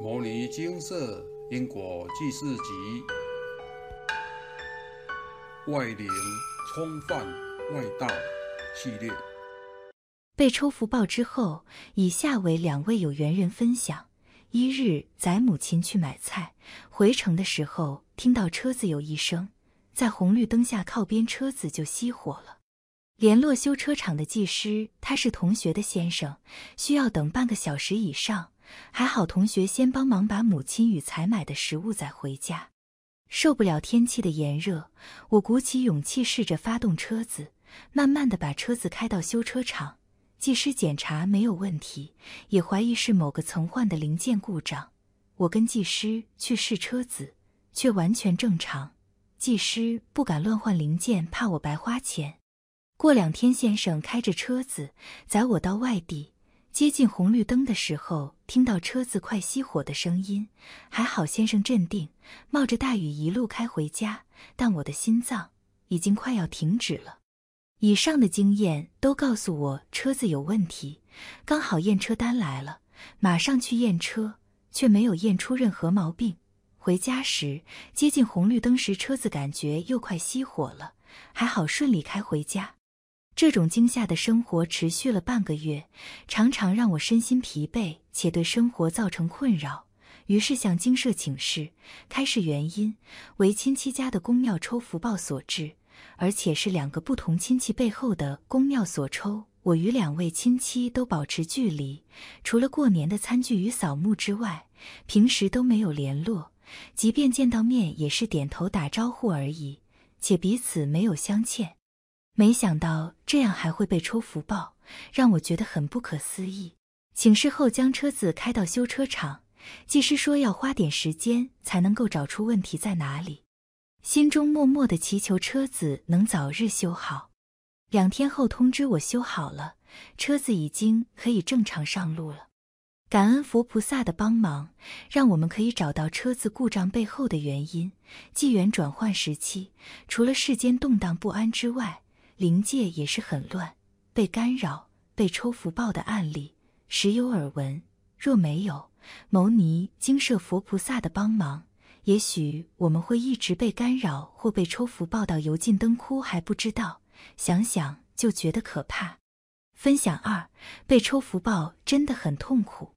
《摩尼金色因果记事集》外灵冲犯外道系列。被抽福报之后，以下为两位有缘人分享：一日载母亲去买菜，回程的时候听到车子有一声，在红绿灯下靠边车子就熄火了。联络修车厂的技师，他是同学的先生，需要等半个小时以上。还好同学先帮忙把母亲与采买的食物载回家。受不了天气的炎热，我鼓起勇气试着发动车子，慢慢的把车子开到修车厂。技师检查没有问题，也怀疑是某个曾换的零件故障。我跟技师去试车子，却完全正常。技师不敢乱换零件，怕我白花钱。过两天，先生开着车子载我到外地，接近红绿灯的时候，听到车子快熄火的声音。还好先生镇定，冒着大雨一路开回家。但我的心脏已经快要停止了。以上的经验都告诉我车子有问题。刚好验车单来了，马上去验车，却没有验出任何毛病。回家时，接近红绿灯时，车子感觉又快熄火了，还好顺利开回家。这种惊吓的生活持续了半个月，常常让我身心疲惫，且对生活造成困扰。于是向精舍请示，开示原因为亲戚家的公庙抽福报所致，而且是两个不同亲戚背后的公庙所抽。我与两位亲戚都保持距离，除了过年的餐具与扫墓之外，平时都没有联络。即便见到面，也是点头打招呼而已，且彼此没有相欠。没想到这样还会被抽福报，让我觉得很不可思议。请示后将车子开到修车厂，技师说要花点时间才能够找出问题在哪里，心中默默的祈求车子能早日修好。两天后通知我修好了，车子已经可以正常上路了。感恩佛菩萨的帮忙，让我们可以找到车子故障背后的原因。纪元转换时期，除了世间动荡不安之外，灵界也是很乱，被干扰、被抽福报的案例时有耳闻。若没有牟尼精舍佛菩萨的帮忙，也许我们会一直被干扰或被抽福报到油尽灯枯还不知道。想想就觉得可怕。分享二：被抽福报真的很痛苦，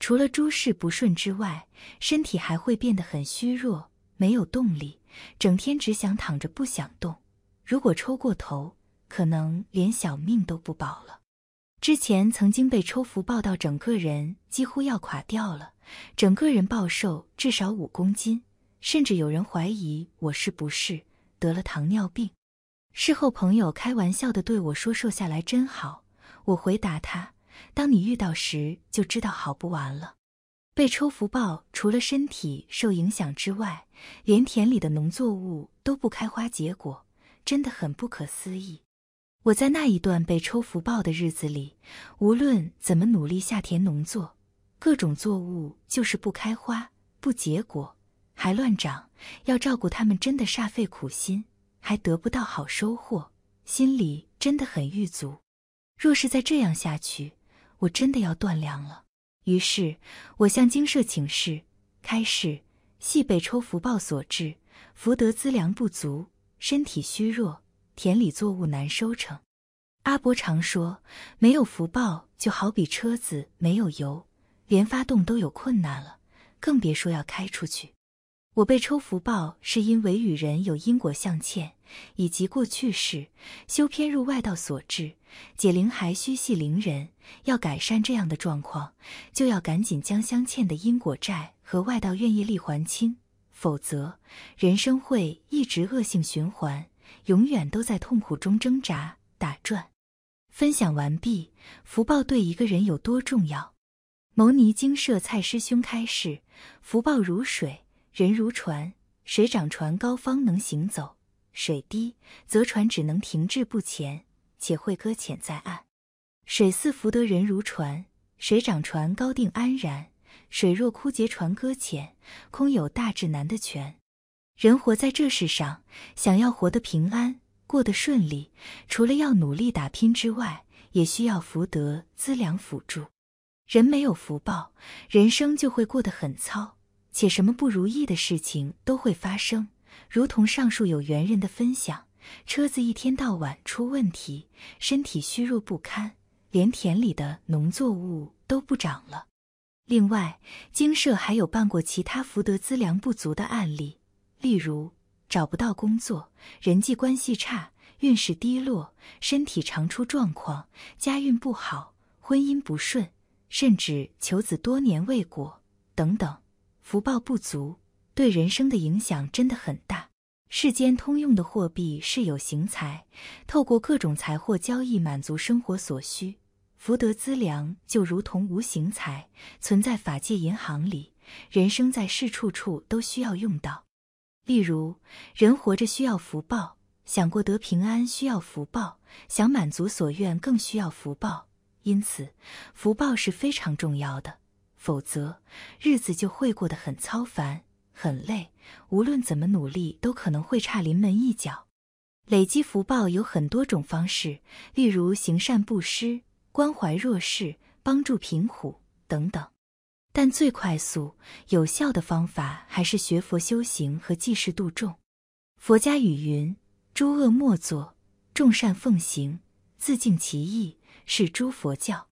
除了诸事不顺之外，身体还会变得很虚弱，没有动力，整天只想躺着不想动。如果抽过头，可能连小命都不保了。之前曾经被抽福报到整个人几乎要垮掉了，整个人暴瘦至少五公斤，甚至有人怀疑我是不是得了糖尿病。事后朋友开玩笑的对我说：“瘦下来真好。”我回答他：“当你遇到时，就知道好不完了。”被抽福报除了身体受影响之外，连田里的农作物都不开花结果，真的很不可思议。我在那一段被抽福报的日子里，无论怎么努力下田农作，各种作物就是不开花、不结果，还乱长，要照顾它们真的煞费苦心，还得不到好收获，心里真的很郁卒。若是再这样下去，我真的要断粮了。于是我向精舍请示，开示系被抽福报所致，福德资粮不足，身体虚弱。田里作物难收成，阿伯常说，没有福报就好比车子没有油，连发动都有困难了，更别说要开出去。我被抽福报是因为与人有因果相欠，以及过去世修偏入外道所致。解铃还须系铃人，要改善这样的状况，就要赶紧将相欠的因果债和外道愿业力还清，否则人生会一直恶性循环。永远都在痛苦中挣扎打转。分享完毕。福报对一个人有多重要？牟尼精舍蔡师兄开示：福报如水，人如船。水涨船高方能行走，水低则船只能停滞不前，且会搁浅在岸。水似福德，人如船。水涨船高定安然，水若枯竭，船搁浅，空有大智难的全。人活在这世上，想要活得平安、过得顺利，除了要努力打拼之外，也需要福德资粮辅助。人没有福报，人生就会过得很糙，且什么不如意的事情都会发生。如同上述有缘人的分享，车子一天到晚出问题，身体虚弱不堪，连田里的农作物都不长了。另外，经社还有办过其他福德资粮不足的案例，例如找不到工作、人际关系差、运势低落、身体常出状况、家运不好、婚姻不顺。甚至求子多年未果等等，福报不足对人生的影响真的很大。世间通用的货币是有形财，透过各种财货交易满足生活所需。福德资粮就如同无形财，存在法界银行里，人生在世处处都需要用到。例如，人活着需要福报，想过得平安需要福报，想满足所愿更需要福报。因此，福报是非常重要的，否则日子就会过得很操烦、很累。无论怎么努力，都可能会差临门一脚。累积福报有很多种方式，例如行善布施、关怀弱势、帮助贫苦等等。但最快速、有效的方法还是学佛修行和济世度众。佛家语云：“诸恶莫作，众善奉行，自净其意。”是诸佛教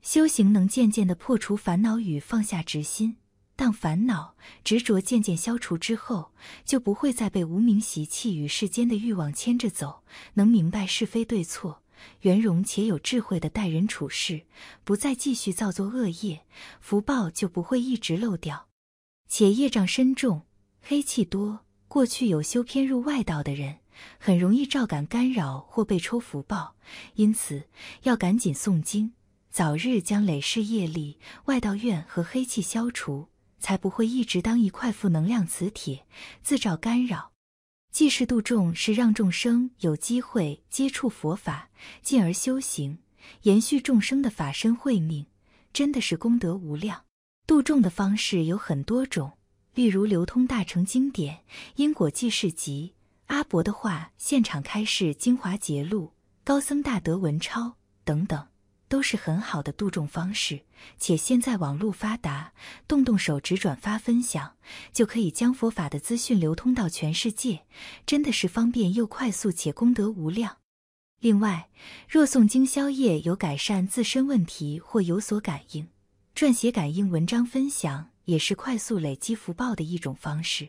修行能渐渐的破除烦恼与放下执心，当烦恼执着渐渐消除之后，就不会再被无名习气与世间的欲望牵着走，能明白是非对错，圆融且有智慧的待人处事，不再继续造作恶业，福报就不会一直漏掉。且业障深重、黑气多，过去有修偏入外道的人。很容易照感干扰或被抽福报，因此要赶紧诵经，早日将累世业力、外道怨和黑气消除，才不会一直当一块负能量磁铁，自照干扰。济世度众是让众生有机会接触佛法，进而修行，延续众生的法身慧命，真的是功德无量。度众的方式有很多种，例如流通大乘经典、因果记事集。阿伯的话，现场开示精华节录，高僧大德文钞等等，都是很好的度众方式。且现在网络发达，动动手指转发分享，就可以将佛法的资讯流通到全世界，真的是方便又快速，且功德无量。另外，若诵经宵夜有改善自身问题或有所感应，撰写感应文章分享，也是快速累积福报的一种方式。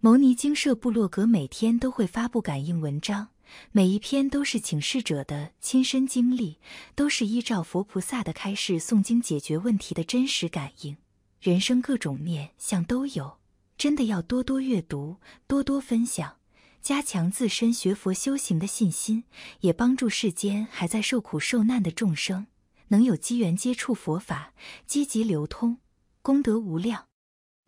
牟尼精舍部落格每天都会发布感应文章，每一篇都是请示者的亲身经历，都是依照佛菩萨的开示诵经解决问题的真实感应。人生各种面相都有，真的要多多阅读，多多分享，加强自身学佛修行的信心，也帮助世间还在受苦受难的众生能有机缘接触佛法，积极流通，功德无量。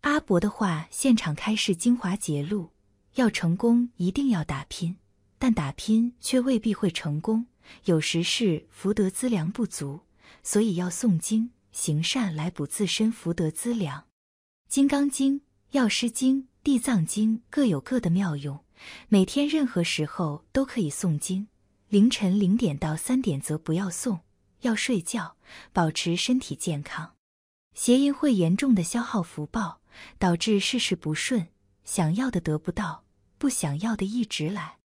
阿伯的话，现场开示精华节录。要成功，一定要打拼，但打拼却未必会成功。有时是福德资粮不足，所以要诵经行善来补自身福德资粮。《金刚经》《药师经》《地藏经》各有各的妙用，每天任何时候都可以诵经。凌晨零点到三点则不要诵，要睡觉，保持身体健康。邪淫会严重的消耗福报。导致事事不顺，想要的得不到，不想要的一直来。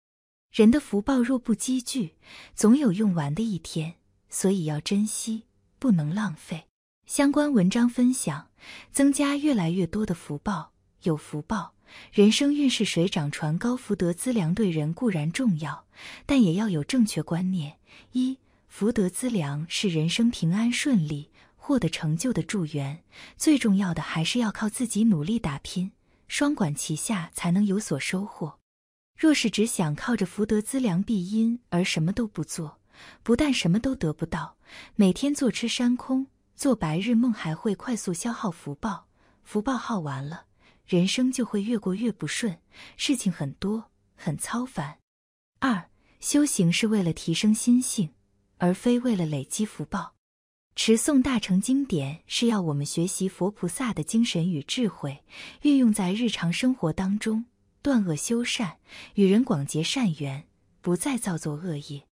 人的福报若不积聚，总有用完的一天，所以要珍惜，不能浪费。相关文章分享，增加越来越多的福报。有福报，人生运势水涨船高，福德资粮对人固然重要，但也要有正确观念。一，福德资粮是人生平安顺利。获得成就的助缘，最重要的还是要靠自己努力打拼，双管齐下才能有所收获。若是只想靠着福德资粮庇荫而什么都不做，不但什么都得不到，每天坐吃山空，做白日梦，还会快速消耗福报。福报耗完了，人生就会越过越不顺，事情很多，很操烦。二，修行是为了提升心性，而非为了累积福报。持诵大乘经典是要我们学习佛菩萨的精神与智慧，运用在日常生活当中，断恶修善，与人广结善缘，不再造作恶业。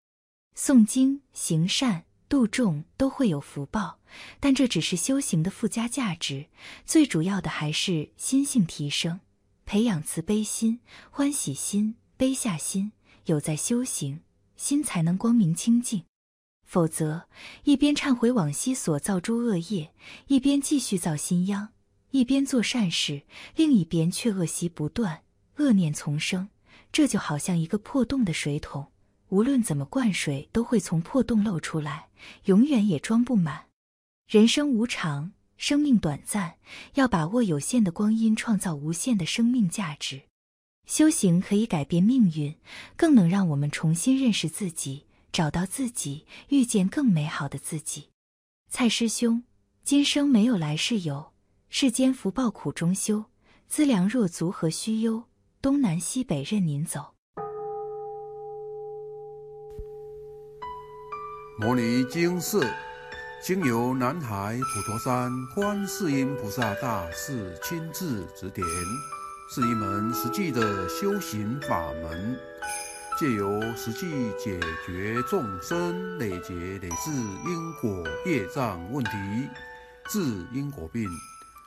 诵经行善度众都会有福报，但这只是修行的附加价值，最主要的还是心性提升，培养慈悲心、欢喜心、悲下心。有在修行，心才能光明清净。否则，一边忏悔往昔所造诸恶业，一边继续造新殃；一边做善事，另一边却恶习不断，恶念丛生。这就好像一个破洞的水桶，无论怎么灌水，都会从破洞漏出来，永远也装不满。人生无常，生命短暂，要把握有限的光阴，创造无限的生命价值。修行可以改变命运，更能让我们重新认识自己，找到自己，遇见更美好的自己。蔡师兄，今生没有来世有，世间福报苦中修，资粮若足何须忧？东南西北任您走。摩尼经寺经由南海普陀山观世音菩萨大士亲自指点。是一门实际的修行法门，借由实际解决众生累劫累世因果业障问题，治因果病，